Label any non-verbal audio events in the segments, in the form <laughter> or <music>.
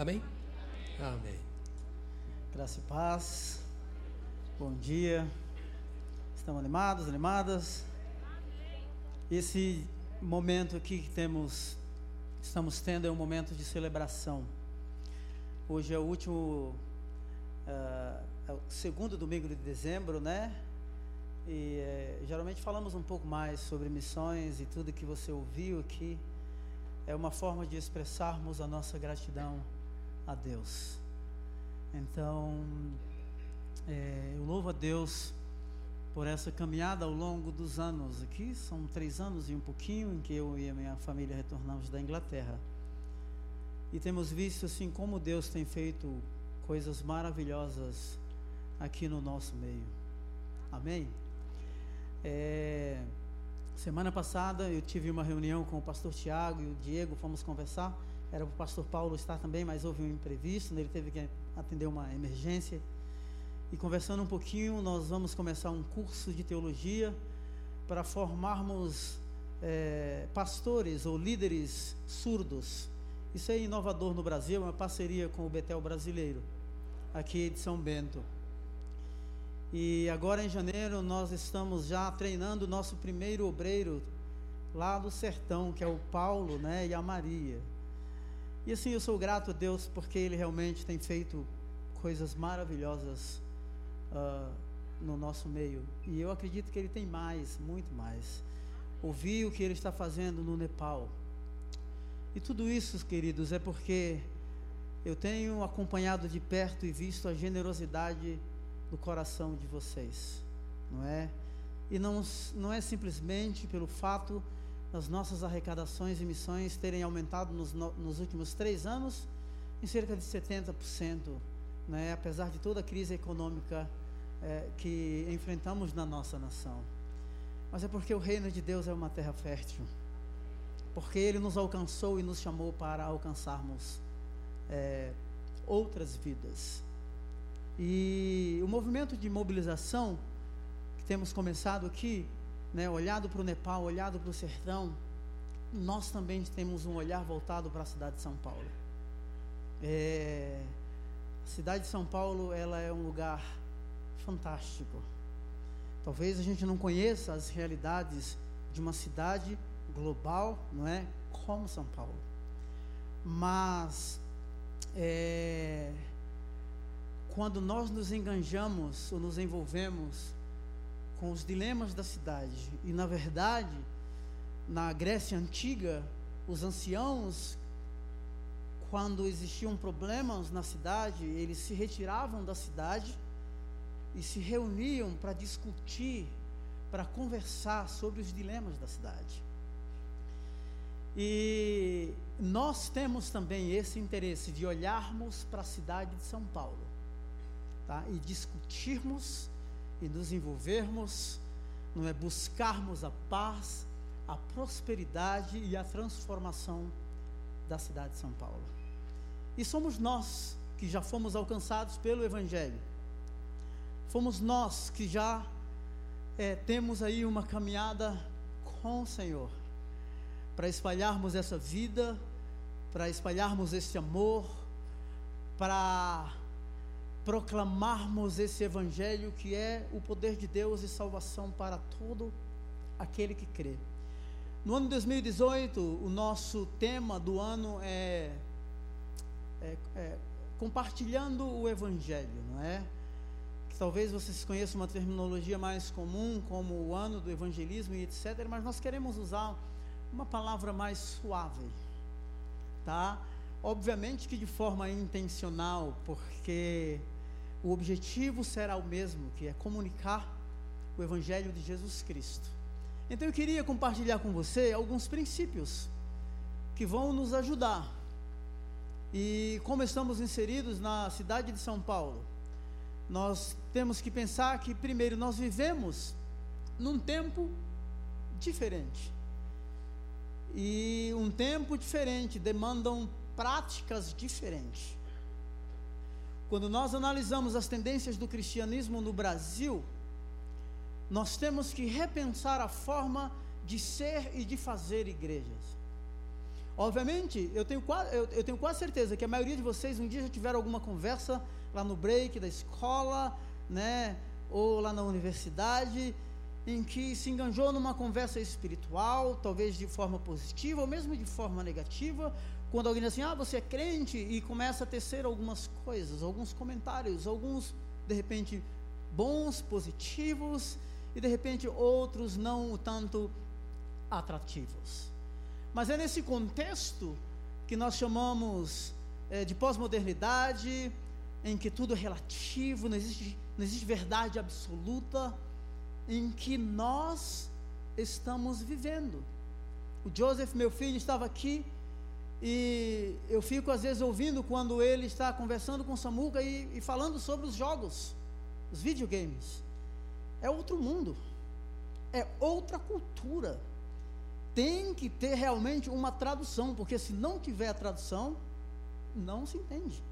Amém? Amém. Graça e paz. Bom dia. Estão animados, animadas? Esse momento aqui que temos, estamos tendo é um momento de celebração. Hoje é o último, uh, é o segundo domingo de dezembro, né? E é, geralmente falamos um pouco mais sobre missões e tudo que você ouviu aqui. É uma forma de expressarmos a nossa gratidão a Deus. Então, é, eu louvo a Deus por essa caminhada ao longo dos anos aqui. São três anos e um pouquinho em que eu e a minha família retornamos da Inglaterra. E temos visto assim como Deus tem feito coisas maravilhosas aqui no nosso meio. Amém? É, semana passada eu tive uma reunião com o pastor Tiago e o Diego, fomos conversar. Era para o pastor Paulo estar também, mas houve um imprevisto, né? ele teve que atender uma emergência. E conversando um pouquinho, nós vamos começar um curso de teologia para formarmos é, pastores ou líderes surdos. Isso é inovador no Brasil, é uma parceria com o Betel Brasileiro, aqui de São Bento. E agora em janeiro nós estamos já treinando o nosso primeiro obreiro lá do sertão, que é o Paulo né, e a Maria. E assim eu sou grato a Deus porque Ele realmente tem feito coisas maravilhosas uh, no nosso meio. E eu acredito que Ele tem mais, muito mais. Ouvi o que Ele está fazendo no Nepal. E tudo isso, queridos, é porque eu tenho acompanhado de perto e visto a generosidade do coração de vocês, não é? E não, não é simplesmente pelo fato das nossas arrecadações e missões terem aumentado nos, nos últimos três anos em cerca de 70%, né? apesar de toda a crise econômica é, que enfrentamos na nossa nação. Mas é porque o reino de Deus é uma terra fértil. Porque Ele nos alcançou e nos chamou para alcançarmos é, outras vidas. E o movimento de mobilização que temos começado aqui, né, olhado para o Nepal, olhado para o sertão, nós também temos um olhar voltado para a cidade de São Paulo. É, a cidade de São Paulo ela é um lugar fantástico. Talvez a gente não conheça as realidades de uma cidade global, não é? Como São Paulo. Mas é, quando nós nos enganjamos ou nos envolvemos com os dilemas da cidade, e na verdade, na Grécia Antiga, os anciãos, quando existiam problemas na cidade, eles se retiravam da cidade e se reuniam para discutir, para conversar sobre os dilemas da cidade. E nós temos também esse interesse de olharmos para a cidade de São Paulo, tá? E discutirmos e nos envolvermos, não é buscarmos a paz, a prosperidade e a transformação da cidade de São Paulo. E somos nós que já fomos alcançados pelo evangelho fomos nós que já é, temos aí uma caminhada com o Senhor, para espalharmos essa vida, para espalharmos esse amor, para proclamarmos esse Evangelho que é o poder de Deus e salvação para todo aquele que crê. No ano 2018, o nosso tema do ano é, é, é compartilhando o Evangelho, não é? talvez vocês conheçam uma terminologia mais comum, como o ano do evangelismo e etc., mas nós queremos usar uma palavra mais suave, tá? Obviamente que de forma intencional, porque o objetivo será o mesmo, que é comunicar o evangelho de Jesus Cristo. Então eu queria compartilhar com você alguns princípios que vão nos ajudar. E como estamos inseridos na cidade de São Paulo, nós temos que pensar que, primeiro, nós vivemos num tempo diferente. E um tempo diferente demandam práticas diferentes. Quando nós analisamos as tendências do cristianismo no Brasil, nós temos que repensar a forma de ser e de fazer igrejas. Obviamente, eu tenho, quase, eu, eu tenho quase certeza que a maioria de vocês um dia já tiveram alguma conversa lá no break da escola, né, ou lá na universidade, em que se enganjou numa conversa espiritual, talvez de forma positiva ou mesmo de forma negativa, quando alguém diz assim: "Ah, você é crente" e começa a tecer algumas coisas, alguns comentários, alguns de repente bons, positivos e de repente outros não tanto atrativos. Mas é nesse contexto que nós chamamos é, de pós-modernidade, em que tudo é relativo, não existe, não existe verdade absoluta, em que nós estamos vivendo. O Joseph, meu filho, estava aqui e eu fico às vezes ouvindo quando ele está conversando com Samuca e, e falando sobre os jogos, os videogames. É outro mundo, é outra cultura tem que ter realmente uma tradução, porque se não tiver a tradução, não se entende.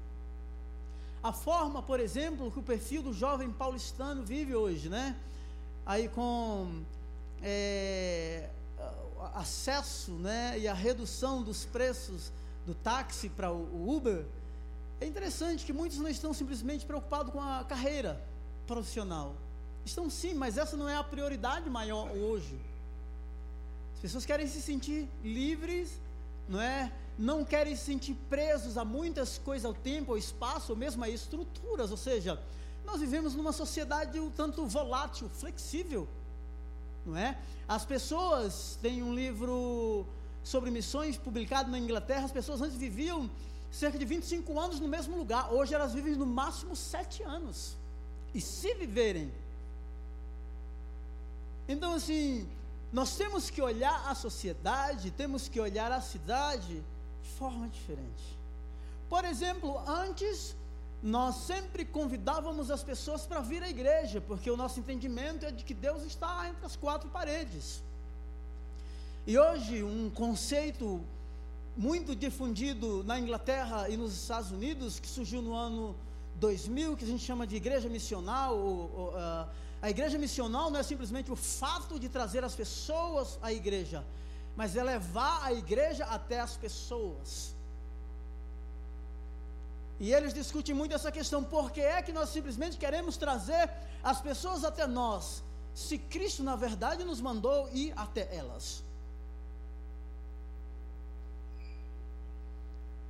A forma, por exemplo, que o perfil do jovem paulistano vive hoje, né? Aí com é, acesso, né? E a redução dos preços do táxi para o Uber, é interessante que muitos não estão simplesmente preocupados com a carreira profissional. Estão sim, mas essa não é a prioridade maior hoje. As pessoas querem se sentir livres, não é? Não querem se sentir presos a muitas coisas ao tempo, ao espaço, ou mesmo a estruturas. Ou seja, nós vivemos numa sociedade um tanto volátil, flexível, não é? As pessoas têm um livro sobre missões publicado na Inglaterra. As pessoas antes viviam cerca de 25 anos no mesmo lugar. Hoje elas vivem no máximo 7 anos. E se viverem. Então, assim, nós temos que olhar a sociedade, temos que olhar a cidade de forma diferente. Por exemplo, antes nós sempre convidávamos as pessoas para vir à igreja, porque o nosso entendimento é de que Deus está entre as quatro paredes. E hoje, um conceito muito difundido na Inglaterra e nos Estados Unidos, que surgiu no ano 2000, que a gente chama de igreja missional, ou, ou, uh, a igreja missional não é simplesmente o fato de trazer as pessoas à igreja, mas é levar a igreja até as pessoas. E eles discutem muito essa questão: por que é que nós simplesmente queremos trazer as pessoas até nós, se Cristo, na verdade, nos mandou ir até elas?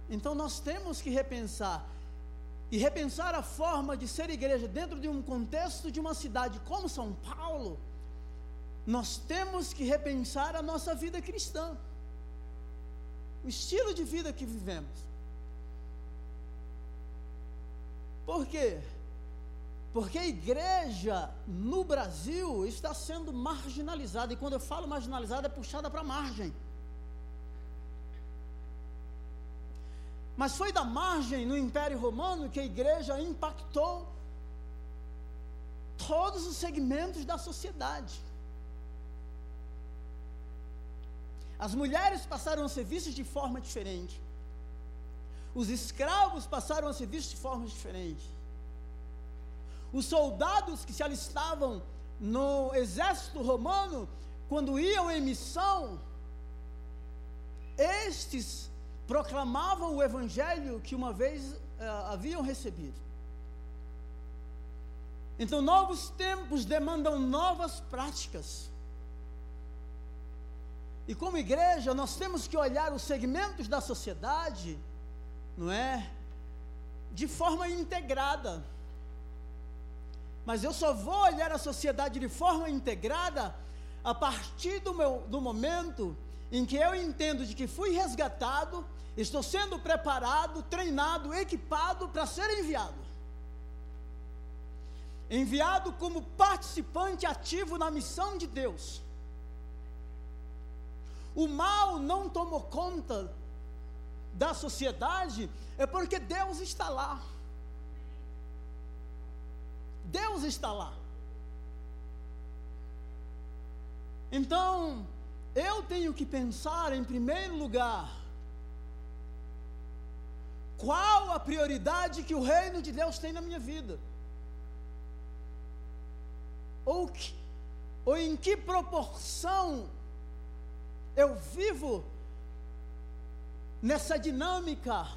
Então nós temos que repensar e repensar a forma de ser igreja dentro de um contexto de uma cidade como São Paulo, nós temos que repensar a nossa vida cristã, o estilo de vida que vivemos. Por quê? Porque a igreja no Brasil está sendo marginalizada, e quando eu falo marginalizada, é puxada para a margem. Mas foi da margem no Império Romano que a igreja impactou todos os segmentos da sociedade. As mulheres passaram a ser vistas de forma diferente. Os escravos passaram a ser vistos de forma diferente. Os soldados que se alistavam no exército romano, quando iam em missão, estes proclamavam o evangelho que uma vez uh, haviam recebido. Então, novos tempos demandam novas práticas. E como igreja, nós temos que olhar os segmentos da sociedade, não é? De forma integrada. Mas eu só vou olhar a sociedade de forma integrada a partir do, meu, do momento em que eu entendo de que fui resgatado Estou sendo preparado, treinado, equipado para ser enviado. Enviado como participante ativo na missão de Deus. O mal não tomou conta da sociedade, é porque Deus está lá. Deus está lá. Então, eu tenho que pensar em primeiro lugar qual a prioridade que o reino de Deus tem na minha vida? Ou, que, ou em que proporção eu vivo nessa dinâmica,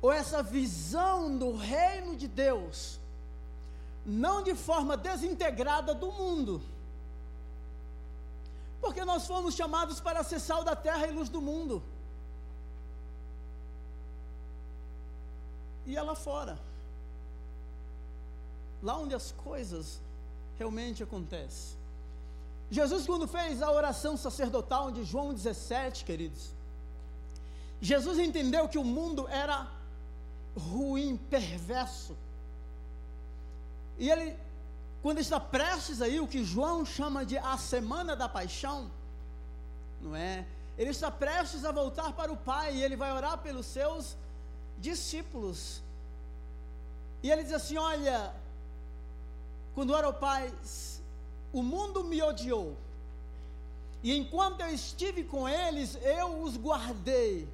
ou essa visão do reino de Deus, não de forma desintegrada do mundo, porque nós fomos chamados para ser sal da terra e luz do mundo. E é lá fora, lá onde as coisas realmente acontecem. Jesus, quando fez a oração sacerdotal de João 17, queridos, Jesus entendeu que o mundo era ruim, perverso. E ele, quando está prestes aí, o que João chama de a semana da paixão, não é? Ele está prestes a voltar para o Pai e ele vai orar pelos seus discípulos. E ele diz assim: Olha, quando ora ao Pai, o mundo me odiou, e enquanto eu estive com eles, eu os guardei.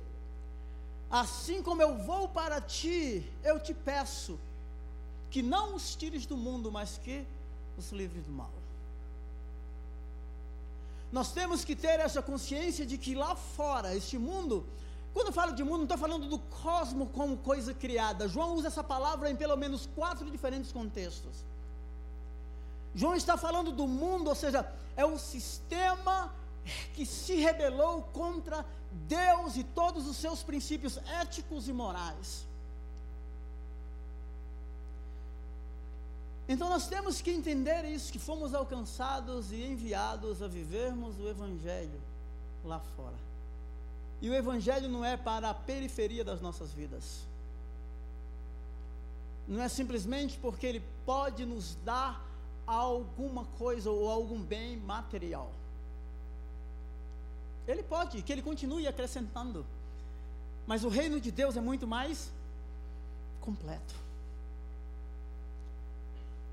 Assim como eu vou para ti, eu te peço que não os tires do mundo, mas que os livres do mal. Nós temos que ter essa consciência de que lá fora, este mundo, quando eu falo de mundo, não estou falando do cosmo como coisa criada. João usa essa palavra em pelo menos quatro diferentes contextos. João está falando do mundo, ou seja, é o sistema que se rebelou contra Deus e todos os seus princípios éticos e morais. Então nós temos que entender isso, que fomos alcançados e enviados a vivermos o Evangelho lá fora. E o Evangelho não é para a periferia das nossas vidas. Não é simplesmente porque ele pode nos dar alguma coisa ou algum bem material. Ele pode, que ele continue acrescentando. Mas o reino de Deus é muito mais completo.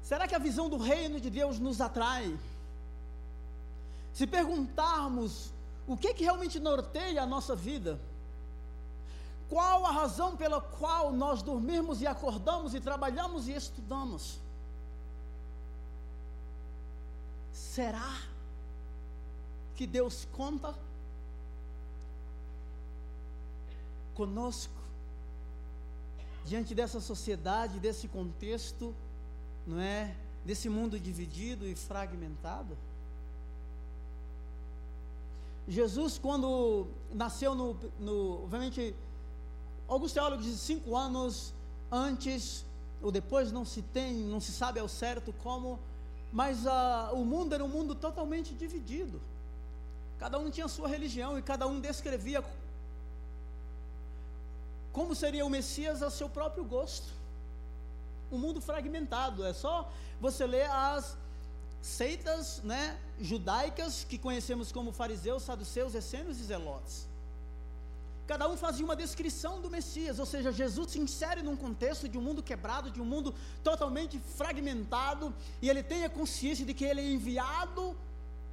Será que a visão do reino de Deus nos atrai? Se perguntarmos o que, que realmente norteia a nossa vida, qual a razão pela qual nós dormimos e acordamos e trabalhamos e estudamos? Será que Deus conta conosco diante dessa sociedade, desse contexto, não é? Desse mundo dividido e fragmentado? Jesus, quando nasceu no, no obviamente, alguns teólogos dizem cinco anos antes ou depois, não se tem, não se sabe ao certo como mas uh, o mundo era um mundo totalmente dividido. Cada um tinha sua religião e cada um descrevia como seria o Messias a seu próprio gosto. Um mundo fragmentado. É só você ler as seitas né, judaicas que conhecemos como fariseus, saduceus, essênios e zelotes. Cada um fazia uma descrição do Messias, ou seja, Jesus se insere num contexto de um mundo quebrado, de um mundo totalmente fragmentado, e ele tem a consciência de que ele é enviado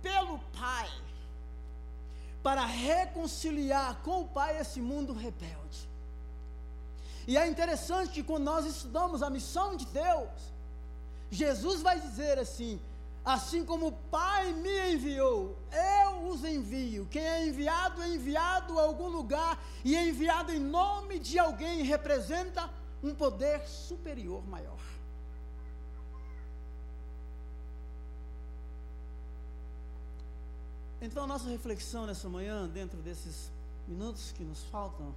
pelo Pai para reconciliar com o Pai esse mundo rebelde. E é interessante que quando nós estudamos a missão de Deus, Jesus vai dizer assim: Assim como o Pai me enviou, eu os envio. Quem é enviado, é enviado a algum lugar e é enviado em nome de alguém, representa um poder superior maior. Então, a nossa reflexão nessa manhã, dentro desses minutos que nos faltam,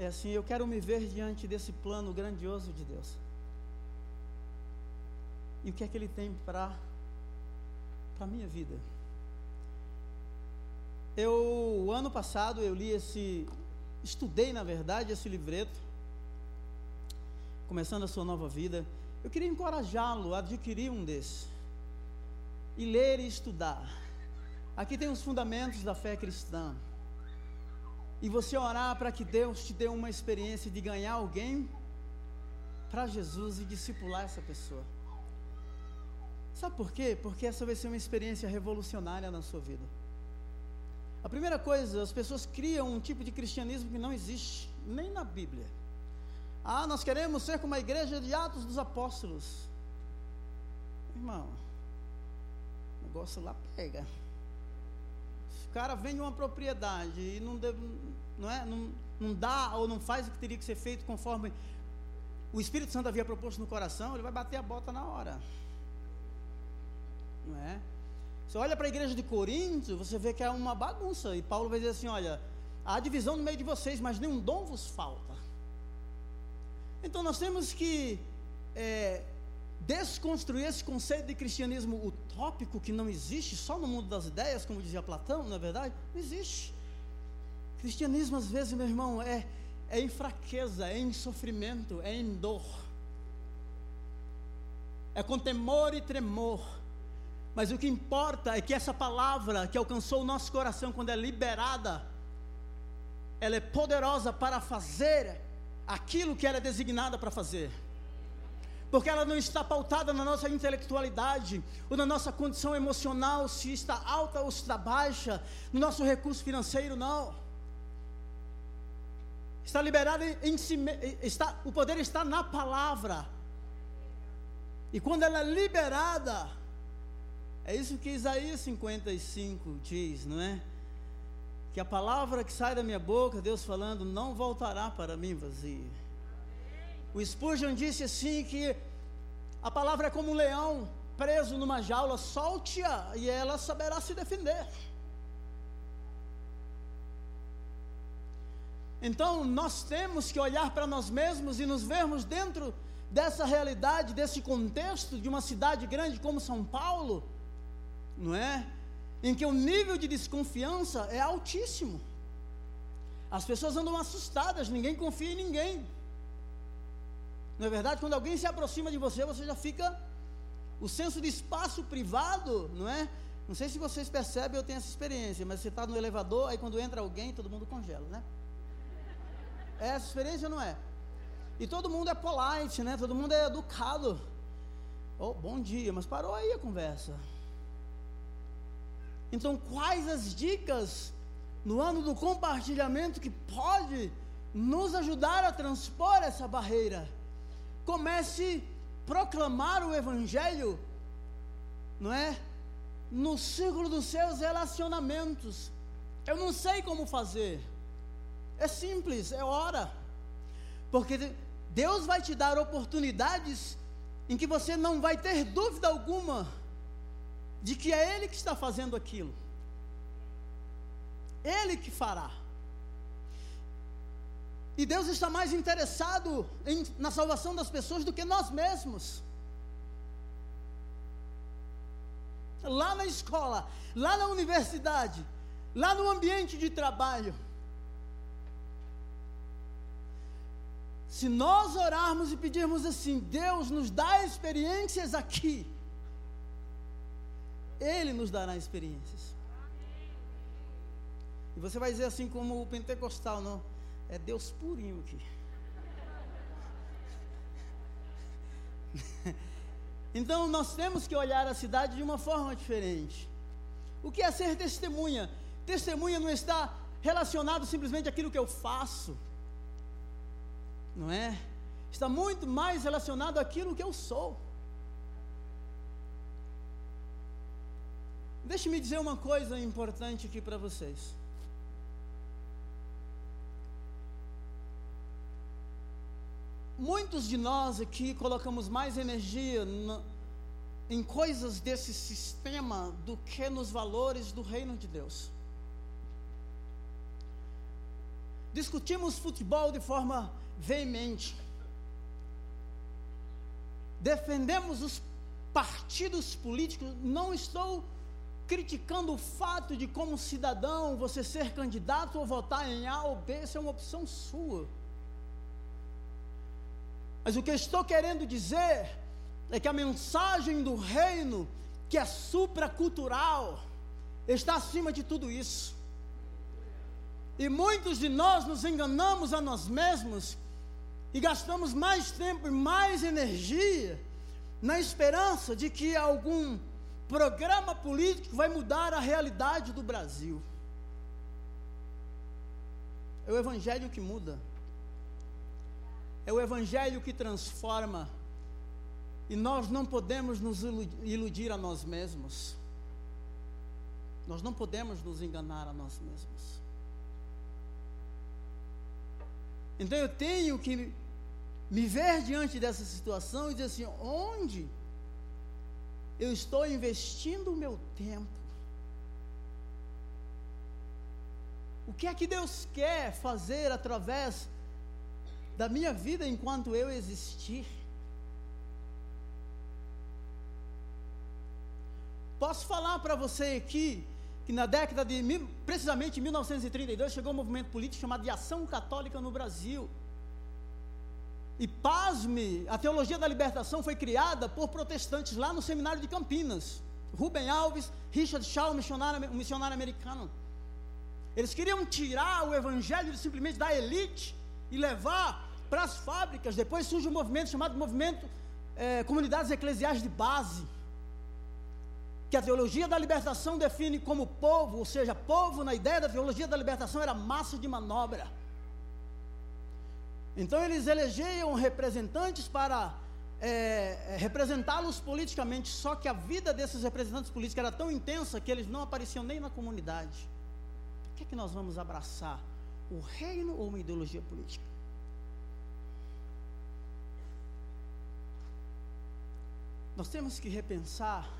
é assim: eu quero me ver diante desse plano grandioso de Deus. E o que é que ele tem para a minha vida? Eu, ano passado, eu li esse, estudei na verdade esse livreto, começando a sua nova vida. Eu queria encorajá-lo a adquirir um desses, e ler e estudar. Aqui tem os fundamentos da fé cristã. E você orar para que Deus te dê uma experiência de ganhar alguém para Jesus e discipular essa pessoa. Sabe por quê? Porque essa vai ser uma experiência revolucionária na sua vida. A primeira coisa, as pessoas criam um tipo de cristianismo que não existe nem na Bíblia. Ah, nós queremos ser como a igreja de Atos dos Apóstolos. Irmão, o negócio lá pega. Cara vende uma propriedade e não, deve, não, é, não, não dá ou não faz o que teria que ser feito conforme o Espírito Santo havia proposto no coração, ele vai bater a bota na hora. Não é? Você olha para a igreja de Corinto, você vê que é uma bagunça. E Paulo vai dizer assim: olha, há divisão no meio de vocês, mas nenhum dom vos falta. Então nós temos que é, desconstruir esse conceito de cristianismo utópico que não existe só no mundo das ideias, como dizia Platão, não é verdade? Não existe. Cristianismo, às vezes, meu irmão, é, é em fraqueza, é em sofrimento, é em dor. É com temor e tremor. Mas o que importa é que essa palavra que alcançou o nosso coração quando é liberada, ela é poderosa para fazer aquilo que ela é designada para fazer. Porque ela não está pautada na nossa intelectualidade, ou na nossa condição emocional, se está alta ou se está baixa, no nosso recurso financeiro, não. Está liberada em si, está, o poder está na palavra. E quando ela é liberada, é isso que Isaías 55 diz, não é? Que a palavra que sai da minha boca, Deus falando, não voltará para mim vazia. O Spurgeon disse assim que a palavra é como um leão preso numa jaula, solte-a e ela saberá se defender. Então, nós temos que olhar para nós mesmos e nos vermos dentro dessa realidade, desse contexto de uma cidade grande como São Paulo, não é? Em que o nível de desconfiança é altíssimo. As pessoas andam assustadas, ninguém confia em ninguém. Não é verdade? Quando alguém se aproxima de você, você já fica. O senso de espaço privado, não é? Não sei se vocês percebem, eu tenho essa experiência, mas você está no elevador, aí quando entra alguém, todo mundo congela, né? É essa experiência não é? E todo mundo é polite, né? Todo mundo é educado. Oh, bom dia, mas parou aí a conversa. Então, quais as dicas no ano do compartilhamento que pode nos ajudar a transpor essa barreira? Comece a proclamar o evangelho, não é? No círculo dos seus relacionamentos. Eu não sei como fazer. É simples, é hora. Porque Deus vai te dar oportunidades em que você não vai ter dúvida alguma de que é Ele que está fazendo aquilo. Ele que fará. E Deus está mais interessado em, na salvação das pessoas do que nós mesmos. Lá na escola, lá na universidade, lá no ambiente de trabalho. Se nós orarmos e pedirmos assim, Deus nos dá experiências aqui, Ele nos dará experiências. E você vai dizer assim como o pentecostal, não? É Deus purinho aqui. <laughs> então nós temos que olhar a cidade de uma forma diferente. O que é ser testemunha? Testemunha não está relacionado simplesmente àquilo que eu faço não é? Está muito mais relacionado àquilo que eu sou. Deixe-me dizer uma coisa importante aqui para vocês. Muitos de nós aqui colocamos mais energia em coisas desse sistema do que nos valores do reino de Deus. Discutimos futebol de forma veemente. Defendemos os partidos políticos, não estou criticando o fato de como cidadão você ser candidato ou votar em A ou B, isso é uma opção sua. Mas o que eu estou querendo dizer é que a mensagem do reino, que é supracultural, está acima de tudo isso. E muitos de nós nos enganamos a nós mesmos e gastamos mais tempo e mais energia na esperança de que algum programa político vai mudar a realidade do Brasil. É o Evangelho que muda, é o Evangelho que transforma, e nós não podemos nos iludir a nós mesmos. Nós não podemos nos enganar a nós mesmos. Então eu tenho que me ver diante dessa situação e dizer assim: onde eu estou investindo o meu tempo? O que é que Deus quer fazer através da minha vida enquanto eu existir? Posso falar para você aqui que na década de, precisamente em 1932, chegou um movimento político chamado de Ação Católica no Brasil. E pasme, a teologia da libertação foi criada por protestantes lá no seminário de Campinas. Rubem Alves, Richard Shaw, missionário, um missionário americano. Eles queriam tirar o evangelho simplesmente da elite e levar para as fábricas. Depois surge um movimento chamado Movimento é, Comunidades Eclesiais de Base que a teologia da libertação define como povo, ou seja, povo na ideia da teologia da libertação era massa de manobra. Então eles elegiam representantes para é, representá-los politicamente, só que a vida desses representantes políticos era tão intensa que eles não apareciam nem na comunidade. O que é que nós vamos abraçar? O reino ou uma ideologia política? Nós temos que repensar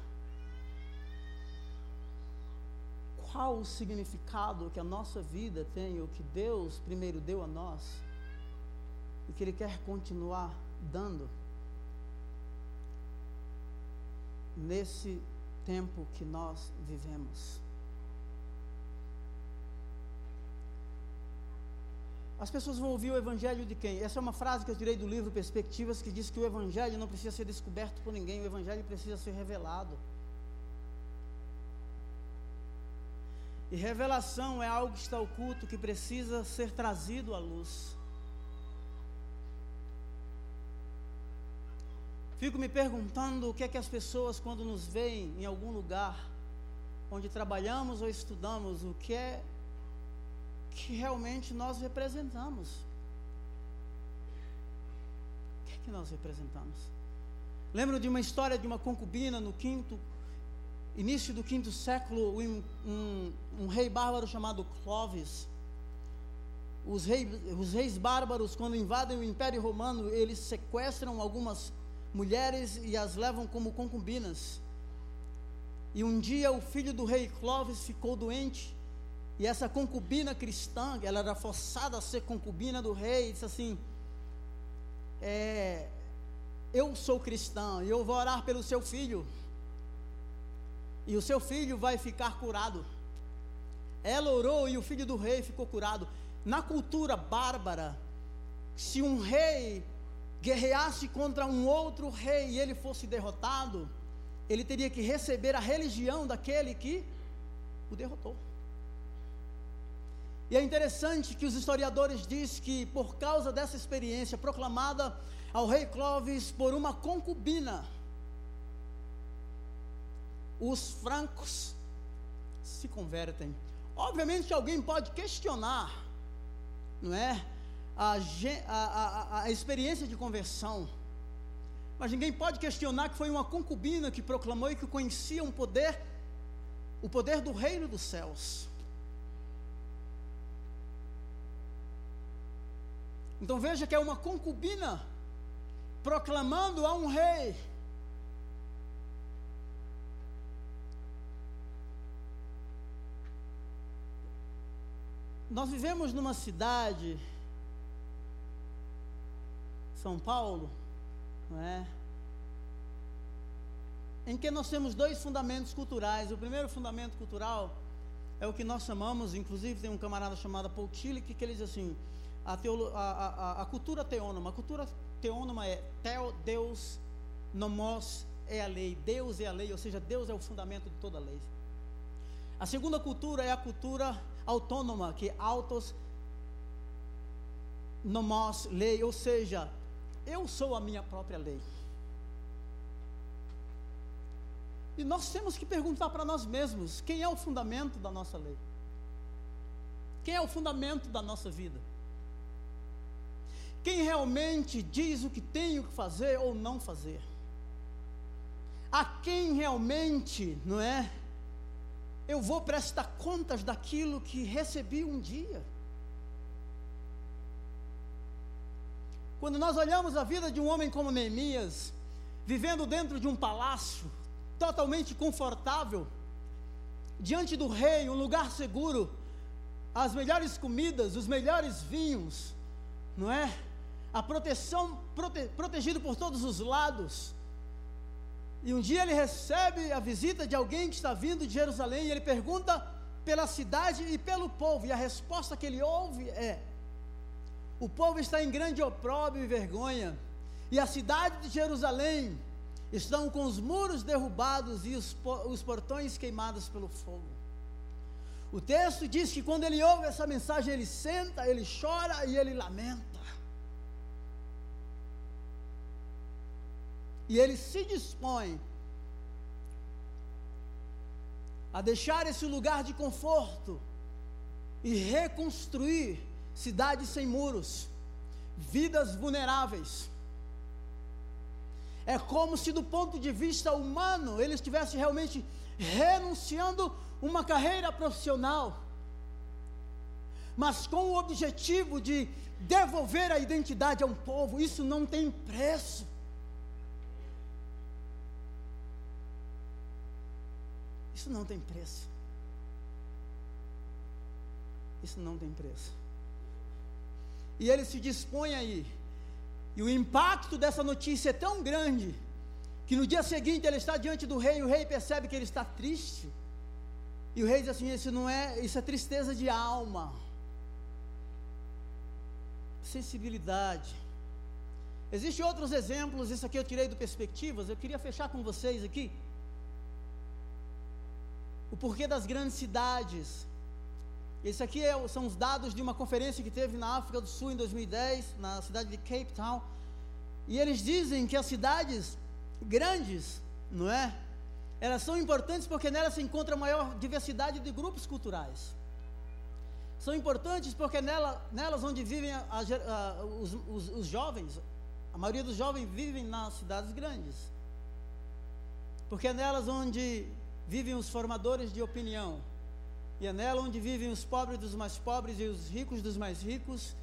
qual o significado que a nossa vida tem, o que Deus primeiro deu a nós, e que Ele quer continuar dando nesse tempo que nós vivemos. As pessoas vão ouvir o Evangelho de quem? Essa é uma frase que eu tirei do livro Perspectivas, que diz que o Evangelho não precisa ser descoberto por ninguém, o Evangelho precisa ser revelado. E revelação é algo que está oculto, que precisa ser trazido à luz. Fico me perguntando o que é que as pessoas, quando nos veem em algum lugar, onde trabalhamos ou estudamos, o que é que realmente nós representamos. O que é que nós representamos? Lembro de uma história de uma concubina no quinto início do quinto século, um, um, um rei bárbaro chamado Clovis. Os, os reis bárbaros, quando invadem o Império Romano, eles sequestram algumas mulheres e as levam como concubinas. E um dia o filho do rei Clovis ficou doente, e essa concubina cristã, ela era forçada a ser concubina do rei, disse assim: é, Eu sou cristã, e eu vou orar pelo seu filho e o seu filho vai ficar curado. Ela orou e o filho do rei ficou curado. Na cultura bárbara, se um rei guerreasse contra um outro rei e ele fosse derrotado, ele teria que receber a religião daquele que o derrotou. E é interessante que os historiadores dizem que por causa dessa experiência proclamada ao rei Clovis por uma concubina, os francos se convertem. Obviamente alguém pode questionar, não é? A, a, a, a, experiência de conversão. Mas ninguém pode questionar que foi uma concubina que proclamou e que conhecia um poder, o poder do reino dos céus. Então veja que é uma concubina proclamando a um rei Nós vivemos numa cidade, São Paulo, não é? Em que nós temos dois fundamentos culturais. O primeiro fundamento cultural é o que nós chamamos, inclusive tem um camarada chamado Paul Tillich que ele diz assim: a, teolo, a, a, a cultura teônoma. A cultura teônoma é teo, Deus, nomos é a lei, Deus é a lei, ou seja, Deus é o fundamento de toda a lei. A segunda cultura é a cultura autônoma, que autos nomos lei, ou seja, eu sou a minha própria lei. E nós temos que perguntar para nós mesmos: quem é o fundamento da nossa lei? Quem é o fundamento da nossa vida? Quem realmente diz o que tenho que fazer ou não fazer? A quem realmente, não é? eu vou prestar contas daquilo que recebi um dia. Quando nós olhamos a vida de um homem como Neemias, vivendo dentro de um palácio, totalmente confortável, diante do rei, um lugar seguro, as melhores comidas, os melhores vinhos, não é? A proteção, prote, protegido por todos os lados. E um dia ele recebe a visita de alguém que está vindo de Jerusalém e ele pergunta pela cidade e pelo povo. E a resposta que ele ouve é: O povo está em grande opróbrio e vergonha, e a cidade de Jerusalém estão com os muros derrubados e os, os portões queimados pelo fogo. O texto diz que quando ele ouve essa mensagem, ele senta, ele chora e ele lamenta. E ele se dispõe a deixar esse lugar de conforto e reconstruir cidades sem muros, vidas vulneráveis. É como se, do ponto de vista humano, ele estivesse realmente renunciando uma carreira profissional, mas com o objetivo de devolver a identidade a um povo. Isso não tem preço. Isso não tem preço. Isso não tem preço. E ele se dispõe aí. E o impacto dessa notícia é tão grande que no dia seguinte ele está diante do rei, e o rei percebe que ele está triste. E o rei diz assim: Isso não é, isso é tristeza de alma, sensibilidade. Existem outros exemplos, isso aqui eu tirei do Perspectivas, eu queria fechar com vocês aqui. O porquê das grandes cidades. Esse aqui é, são os dados de uma conferência que teve na África do Sul em 2010, na cidade de Cape Town. E eles dizem que as cidades grandes, não é? Elas são importantes porque nelas se encontra maior diversidade de grupos culturais. São importantes porque nela, nelas onde vivem a, a, os, os, os jovens, a maioria dos jovens vivem nas cidades grandes. Porque é nelas onde vivem os formadores de opinião. E é nela onde vivem os pobres dos mais pobres e os ricos dos mais ricos.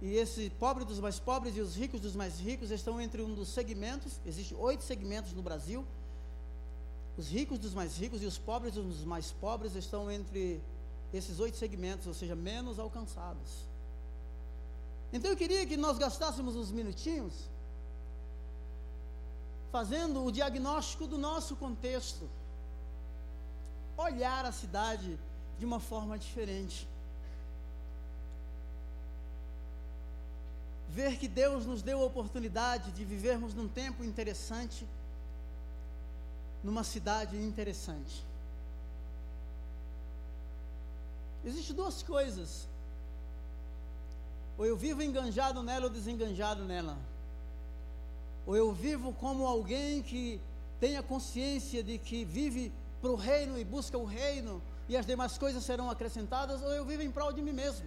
E esse pobre dos mais pobres e os ricos dos mais ricos estão entre um dos segmentos, existem oito segmentos no Brasil, os ricos dos mais ricos e os pobres dos mais pobres estão entre esses oito segmentos, ou seja, menos alcançados. Então eu queria que nós gastássemos uns minutinhos fazendo o diagnóstico do nosso contexto. Olhar a cidade de uma forma diferente. Ver que Deus nos deu a oportunidade de vivermos num tempo interessante numa cidade interessante. Existem duas coisas. Ou eu vivo enganjado nela ou desenganjado nela. Ou eu vivo como alguém que tenha consciência de que vive para o reino e busca o reino e as demais coisas serão acrescentadas, ou eu vivo em prol de mim mesmo.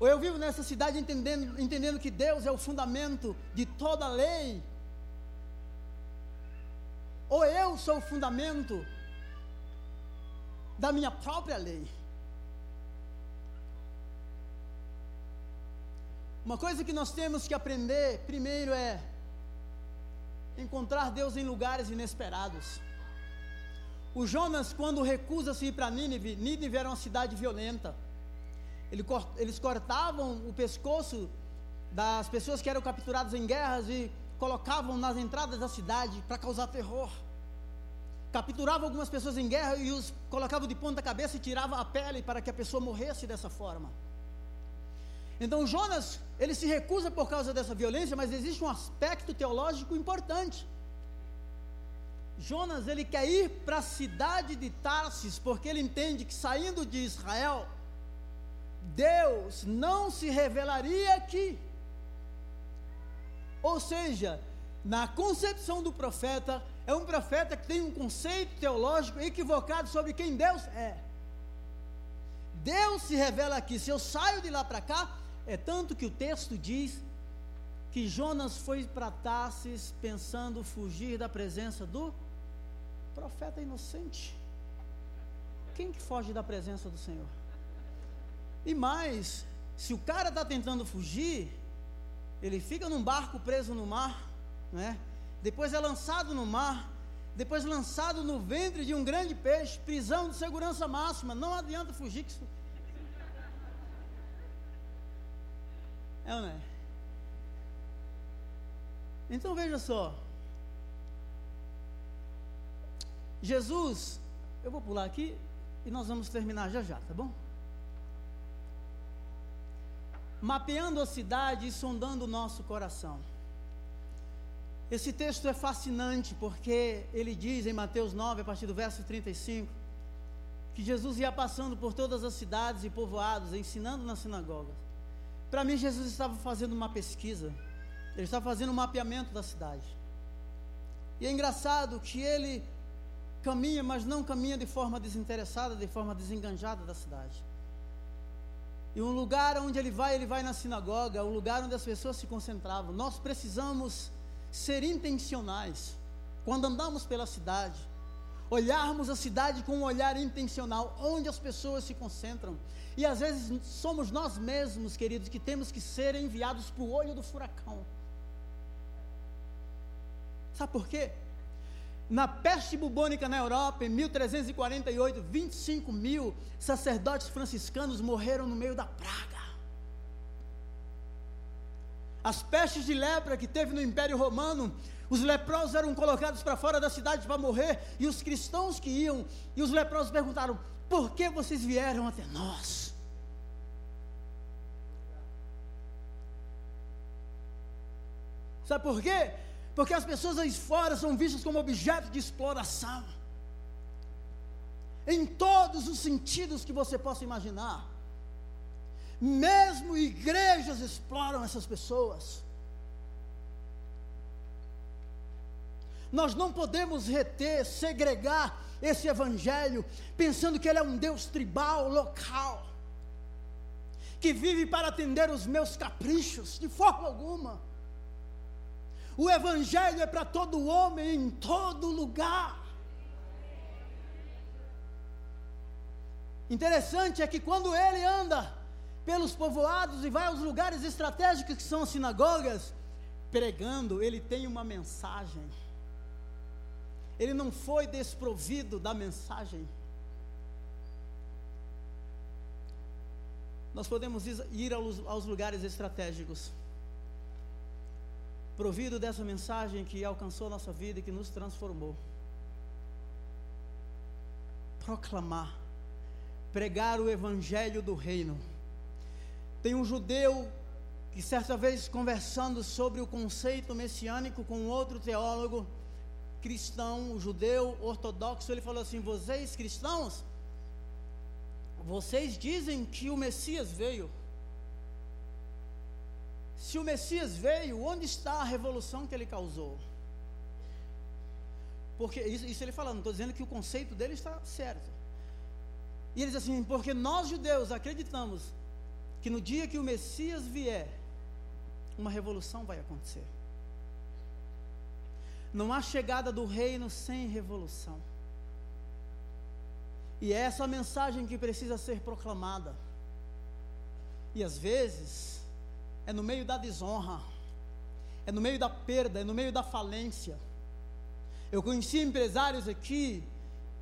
Ou eu vivo nessa cidade entendendo, entendendo que Deus é o fundamento de toda a lei ou eu sou o fundamento da minha própria lei. Uma coisa que nós temos que aprender primeiro é encontrar Deus em lugares inesperados. O Jonas, quando recusa-se ir para Nínive, Nínive era uma cidade violenta. Eles cortavam o pescoço das pessoas que eram capturadas em guerras e colocavam nas entradas da cidade para causar terror. Capturavam algumas pessoas em guerra e os colocavam de ponta cabeça e tiravam a pele para que a pessoa morresse dessa forma. Então Jonas, ele se recusa por causa dessa violência, mas existe um aspecto teológico importante. Jonas, ele quer ir para a cidade de Tarsis, porque ele entende que saindo de Israel, Deus não se revelaria aqui. Ou seja, na concepção do profeta, é um profeta que tem um conceito teológico equivocado sobre quem Deus é. Deus se revela aqui. Se eu saio de lá para cá, é tanto que o texto diz que Jonas foi para Tarsis pensando fugir da presença do profeta inocente. quem que foge da presença do Senhor? E mais, se o cara está tentando fugir, ele fica num barco preso no mar, né? depois é lançado no mar, depois lançado no ventre de um grande peixe, prisão de segurança máxima, não adianta fugir. Que isso... É é? Então veja só. Jesus, eu vou pular aqui e nós vamos terminar já já, tá bom? Mapeando a cidade e sondando o nosso coração. Esse texto é fascinante porque ele diz em Mateus 9, a partir do verso 35, que Jesus ia passando por todas as cidades e povoados, ensinando nas sinagogas. Para mim, Jesus estava fazendo uma pesquisa, ele estava fazendo um mapeamento da cidade. E é engraçado que ele caminha, mas não caminha de forma desinteressada, de forma desenganjada da cidade. E um lugar onde ele vai, ele vai na sinagoga, um lugar onde as pessoas se concentravam. Nós precisamos ser intencionais quando andamos pela cidade, olharmos a cidade com um olhar intencional, onde as pessoas se concentram. E às vezes somos nós mesmos, queridos, que temos que ser enviados para o olho do furacão. Sabe por quê? Na peste bubônica na Europa, em 1348, 25 mil sacerdotes franciscanos morreram no meio da praga. As pestes de lepra que teve no Império Romano, os leprosos eram colocados para fora da cidade para morrer, e os cristãos que iam, e os leprosos perguntaram: por que vocês vieram até nós? Sabe por quê? Porque as pessoas aí fora são vistas como objeto de exploração. Em todos os sentidos que você possa imaginar. Mesmo igrejas exploram essas pessoas. Nós não podemos reter, segregar esse evangelho, pensando que ele é um Deus tribal, local, que vive para atender os meus caprichos, de forma alguma. O Evangelho é para todo homem, em todo lugar. Interessante é que quando ele anda pelos povoados e vai aos lugares estratégicos que são as sinagogas, pregando, ele tem uma mensagem. Ele não foi desprovido da mensagem. Nós podemos ir aos, lugares estratégicos provido dessa mensagem que alcançou a nossa vida e que nos transformou. Proclamar, pregar o evangelho do reino. Tem um judeu que certa vez conversando sobre o conceito messiânico com outro teólogo cristão, judeu ortodoxo, ele falou assim: "Vocês cristãos, vocês dizem que o Messias veio, se o Messias veio, onde está a revolução que ele causou? Porque isso, isso ele falando, não estou dizendo que o conceito dele está certo. E ele diz assim: porque nós judeus acreditamos que no dia que o Messias vier, uma revolução vai acontecer. Não há chegada do reino sem revolução. E é essa mensagem que precisa ser proclamada. E às vezes, é no meio da desonra, é no meio da perda, é no meio da falência. Eu conheci empresários aqui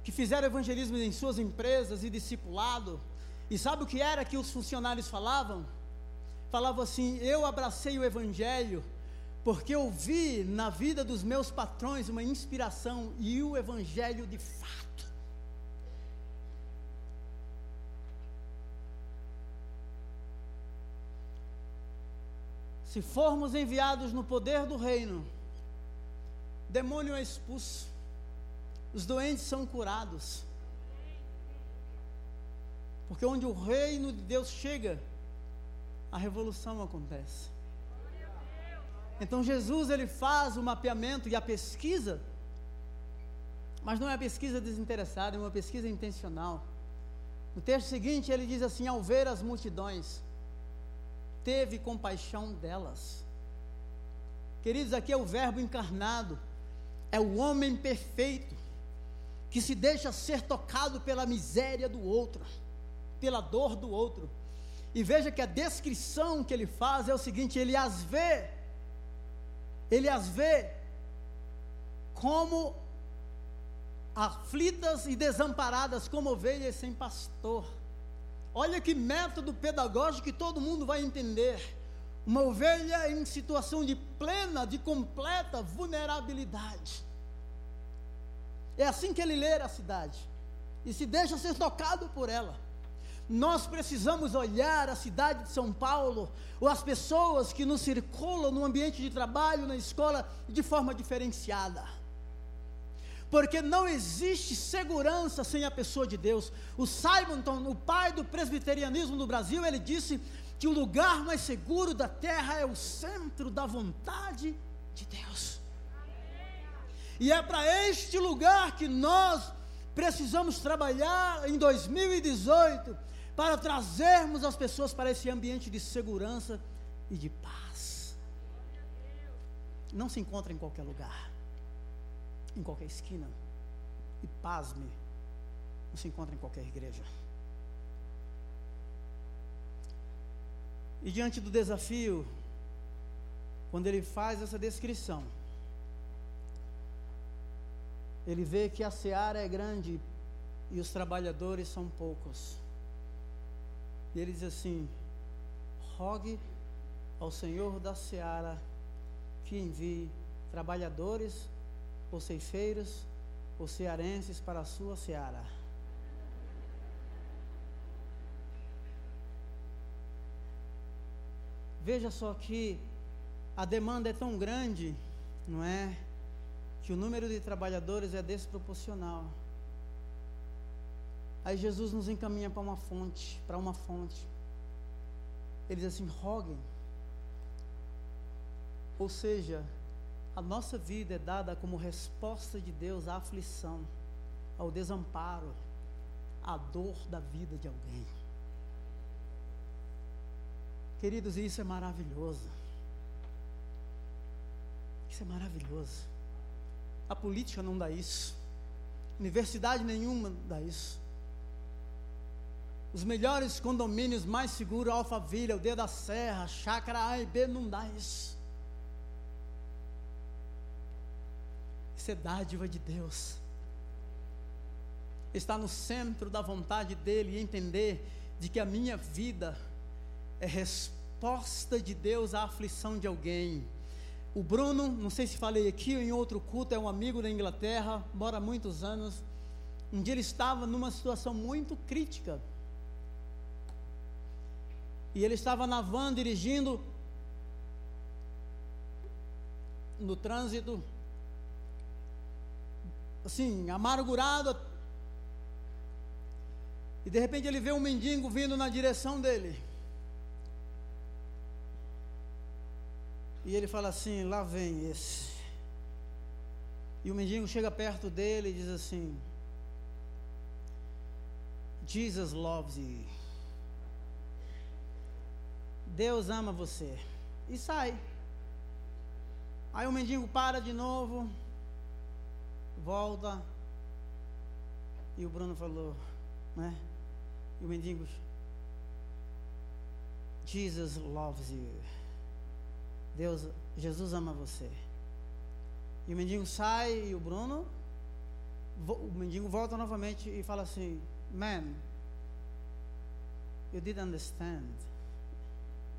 que fizeram evangelismo em suas empresas e discipulado, e sabe o que era que os funcionários falavam? Falavam assim: Eu abracei o evangelho porque eu vi na vida dos meus patrões uma inspiração e o evangelho de fato. Se formos enviados no poder do reino, demônio é expulso, os doentes são curados. Porque onde o reino de Deus chega, a revolução acontece. Então Jesus ele faz o mapeamento e a pesquisa, mas não é a pesquisa desinteressada, é uma pesquisa intencional. No texto seguinte ele diz assim: ao ver as multidões, teve compaixão delas. Queridos, aqui é o Verbo encarnado, é o homem perfeito, que se deixa ser tocado pela miséria do outro, pela dor do outro. E veja que a descrição que ele faz é o seguinte: ele as vê, ele as vê como aflitas e desamparadas, como ovelhas sem pastor. Olha que método pedagógico que todo mundo vai entender. Uma ovelha em situação de plena, de completa vulnerabilidade. É assim que ele lê a cidade e se deixa ser tocado por ela. Nós precisamos olhar a cidade de São Paulo, ou as pessoas que nos circulam no ambiente de trabalho, na escola, de forma diferenciada porque não existe segurança sem a pessoa de Deus. O Simonton, o pai do presbiterianismo no Brasil, ele disse que o lugar mais seguro da terra é o centro da vontade de Deus. E é para este lugar que nós precisamos trabalhar em 2018 para trazermos as pessoas para esse ambiente de segurança e de paz. Não se encontra em qualquer lugar em qualquer esquina. E pasme, não se encontra em qualquer igreja. E diante do desafio, quando ele faz essa descrição, ele vê que a seara é grande e os trabalhadores são poucos. E ele diz assim: rogue ao Senhor da seara que envie trabalhadores ou ceifeiros, ou cearenses para a sua seara. Veja só que a demanda é tão grande, não é? Que o número de trabalhadores é desproporcional. Aí Jesus nos encaminha para uma fonte, para uma fonte. Ele diz assim: roguem. Ou seja, a nossa vida é dada como resposta de Deus à aflição, ao desamparo, à dor da vida de alguém. Queridos, isso é maravilhoso. Isso é maravilhoso. A política não dá isso. Universidade nenhuma dá isso. Os melhores condomínios mais seguros, Alphaville, o Dedo da Serra, Chácara A e B, não dá isso. Isso é dádiva de Deus. Estar no centro da vontade dEle e entender de que a minha vida é resposta de Deus à aflição de alguém. O Bruno, não sei se falei aqui ou em outro culto, é um amigo da Inglaterra, mora há muitos anos. Um dia ele estava numa situação muito crítica. E ele estava na van dirigindo no trânsito assim, amargurado. E de repente ele vê um mendigo vindo na direção dele. E ele fala assim: lá vem esse. E o mendigo chega perto dele e diz assim: Jesus loves you. Deus ama você. E sai. Aí o mendigo para de novo volta. E o Bruno falou, né? E o mendigo, Jesus loves you. Deus, Jesus ama você. E o mendigo sai e o Bruno, o mendigo volta novamente e fala assim, man, you didn't understand.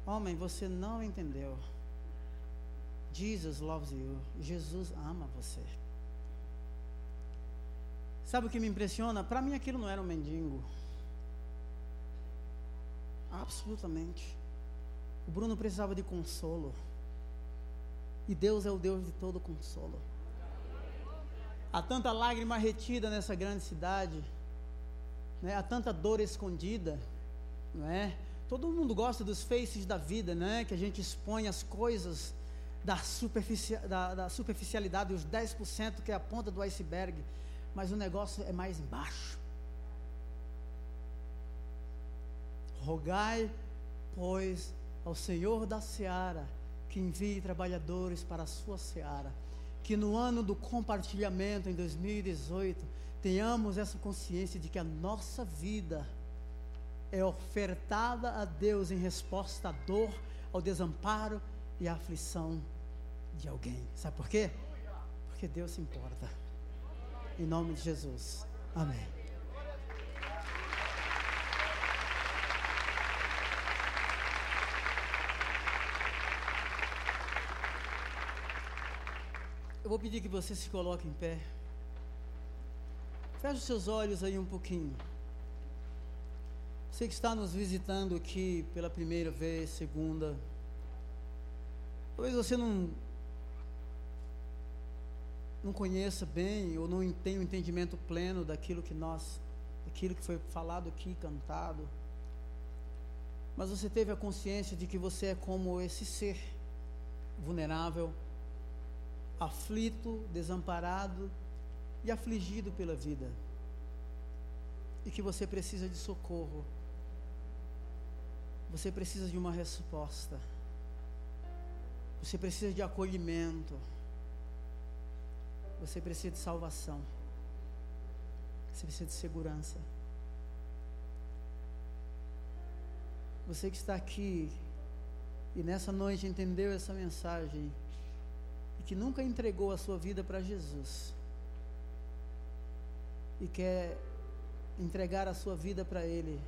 Homem, você não entendeu. Jesus loves you. Jesus ama você. Sabe o que me impressiona? Para mim aquilo não era um mendigo. Absolutamente. O Bruno precisava de consolo. E Deus é o Deus de todo consolo. Há tanta lágrima retida nessa grande cidade. Né? Há tanta dor escondida. Não é? Todo mundo gosta dos faces da vida, né? Que a gente expõe as coisas da, superfici da, da superficialidade, os 10% que é a ponta do iceberg mas o negócio é mais embaixo. Rogai, pois, ao Senhor da seara que envie trabalhadores para a sua seara, que no ano do compartilhamento, em 2018, tenhamos essa consciência de que a nossa vida é ofertada a Deus em resposta à dor, ao desamparo e à aflição de alguém. Sabe por quê? Porque Deus se importa. Em nome de Jesus. Amém. Eu vou pedir que você se coloque em pé. Feche os seus olhos aí um pouquinho. Você que está nos visitando aqui pela primeira vez, segunda. Talvez você não não conheça bem ou não tenha um entendimento pleno daquilo que nós, daquilo que foi falado aqui, cantado. Mas você teve a consciência de que você é como esse ser vulnerável, aflito, desamparado e afligido pela vida. E que você precisa de socorro. Você precisa de uma resposta. Você precisa de acolhimento. Você precisa de salvação. Você precisa de segurança. Você que está aqui e nessa noite entendeu essa mensagem que nunca entregou a sua vida para Jesus e quer entregar a sua vida para Ele,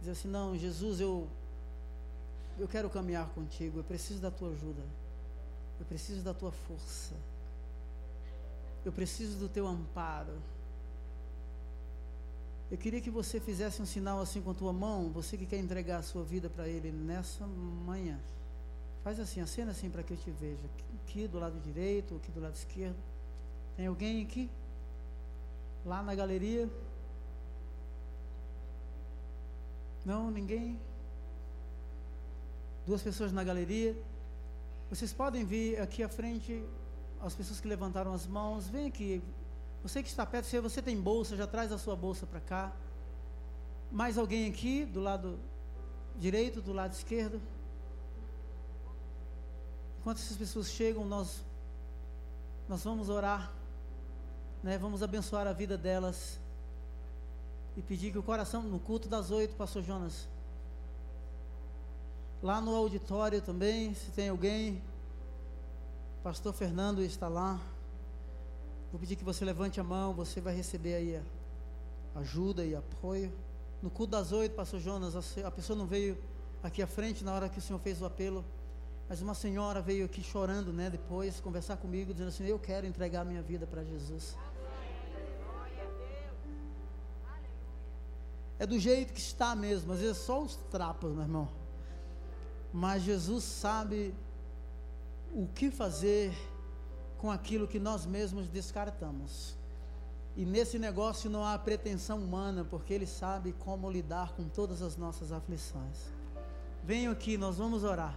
diz assim: Não, Jesus, eu, eu quero caminhar contigo, eu preciso da tua ajuda, eu preciso da tua força, eu preciso do teu amparo. Eu queria que você fizesse um sinal assim com a tua mão, você que quer entregar a sua vida para Ele nessa manhã. Faz assim, acena assim para que eu te veja. Aqui do lado direito, aqui do lado esquerdo. Tem alguém aqui? Lá na galeria? Não, ninguém? Duas pessoas na galeria. Vocês podem vir aqui à frente, as pessoas que levantaram as mãos, vem aqui. Você que está perto, se você tem bolsa, já traz a sua bolsa para cá. Mais alguém aqui, do lado direito, do lado esquerdo? Enquanto essas pessoas chegam, nós, nós vamos orar, né? vamos abençoar a vida delas e pedir que o coração, no culto das oito, Pastor Jonas, lá no auditório também, se tem alguém, Pastor Fernando está lá. Vou pedir que você levante a mão, você vai receber aí a ajuda e apoio. No culto das oito, Pastor Jonas, a pessoa não veio aqui à frente na hora que o Senhor fez o apelo. Mas uma senhora veio aqui chorando, né, depois, conversar comigo, dizendo assim: Eu quero entregar minha vida para Jesus. É do jeito que está mesmo, às vezes só os trapos, meu irmão. Mas Jesus sabe o que fazer com aquilo que nós mesmos descartamos. E nesse negócio não há pretensão humana, porque Ele sabe como lidar com todas as nossas aflições. Venham aqui, nós vamos orar.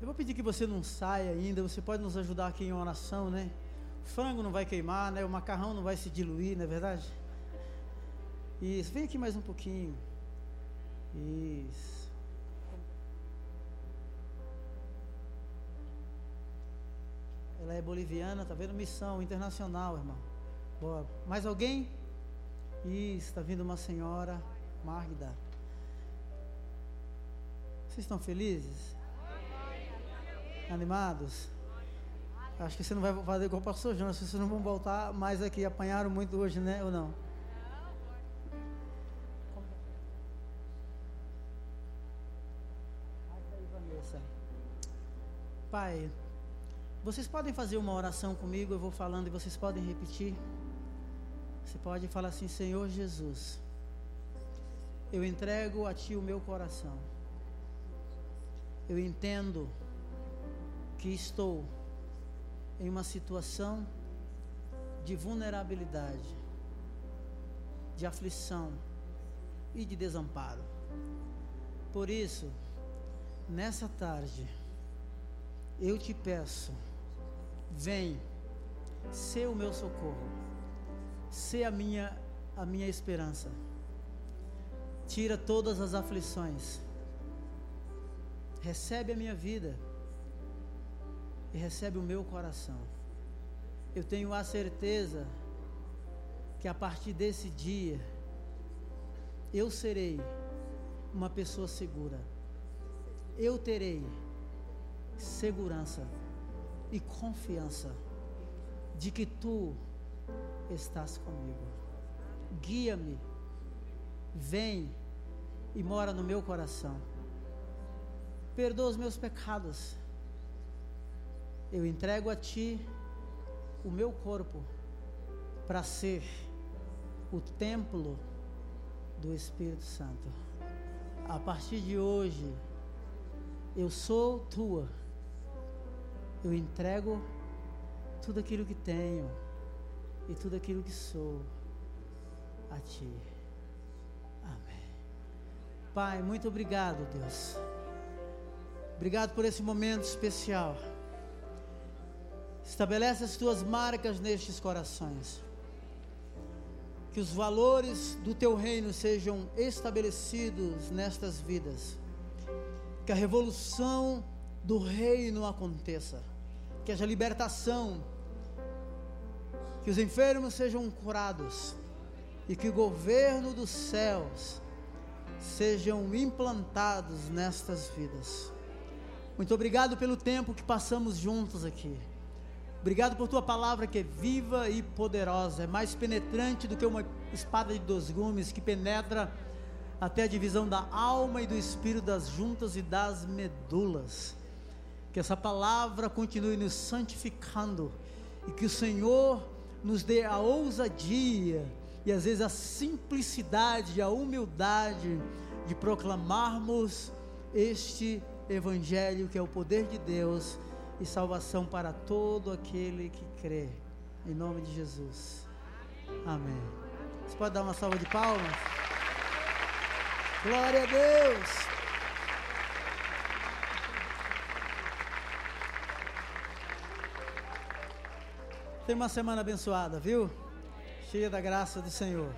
Eu vou pedir que você não saia ainda, você pode nos ajudar aqui em oração, né? O frango não vai queimar, né? O macarrão não vai se diluir, não é verdade? Isso, vem aqui mais um pouquinho. Isso. Ela é boliviana, tá vendo? Missão internacional, irmão. Boa. Mais alguém? Isso, está vindo uma senhora, Magda. Vocês estão felizes? Animados? Acho que você não vai fazer igual o pastor Jonas, vocês não vão voltar mais aqui. Apanharam muito hoje, né? Ou não? Pai, vocês podem fazer uma oração comigo, eu vou falando e vocês podem repetir. Você pode falar assim: Senhor Jesus, eu entrego a Ti o meu coração. Eu entendo que estou em uma situação de vulnerabilidade, de aflição e de desamparo. Por isso, nessa tarde, eu te peço, vem, ser o meu socorro, ser a minha, a minha esperança. Tira todas as aflições. Recebe a minha vida e recebe o meu coração. eu tenho a certeza que a partir desse dia eu serei uma pessoa segura. Eu terei segurança e confiança de que tu estás comigo. Guia-me, vem e mora no meu coração. Perdoa os meus pecados. Eu entrego a ti o meu corpo para ser o templo do Espírito Santo. A partir de hoje, eu sou tua. Eu entrego tudo aquilo que tenho e tudo aquilo que sou a ti. Amém. Pai, muito obrigado, Deus. Obrigado por esse momento especial. Estabelece as tuas marcas nestes corações. Que os valores do teu reino sejam estabelecidos nestas vidas. Que a revolução do reino aconteça. Que haja libertação. Que os enfermos sejam curados. E que o governo dos céus sejam implantados nestas vidas. Muito obrigado pelo tempo que passamos juntos aqui. Obrigado por tua palavra que é viva e poderosa, é mais penetrante do que uma espada de dois gumes que penetra até a divisão da alma e do espírito, das juntas e das medulas. Que essa palavra continue nos santificando e que o Senhor nos dê a ousadia e às vezes a simplicidade, a humildade de proclamarmos este evangelho que é o poder de Deus e salvação para todo aquele que crê. Em nome de Jesus. Amém. Você pode dar uma salva de palmas? Glória a Deus. Tem uma semana abençoada, viu? Cheia da graça do Senhor.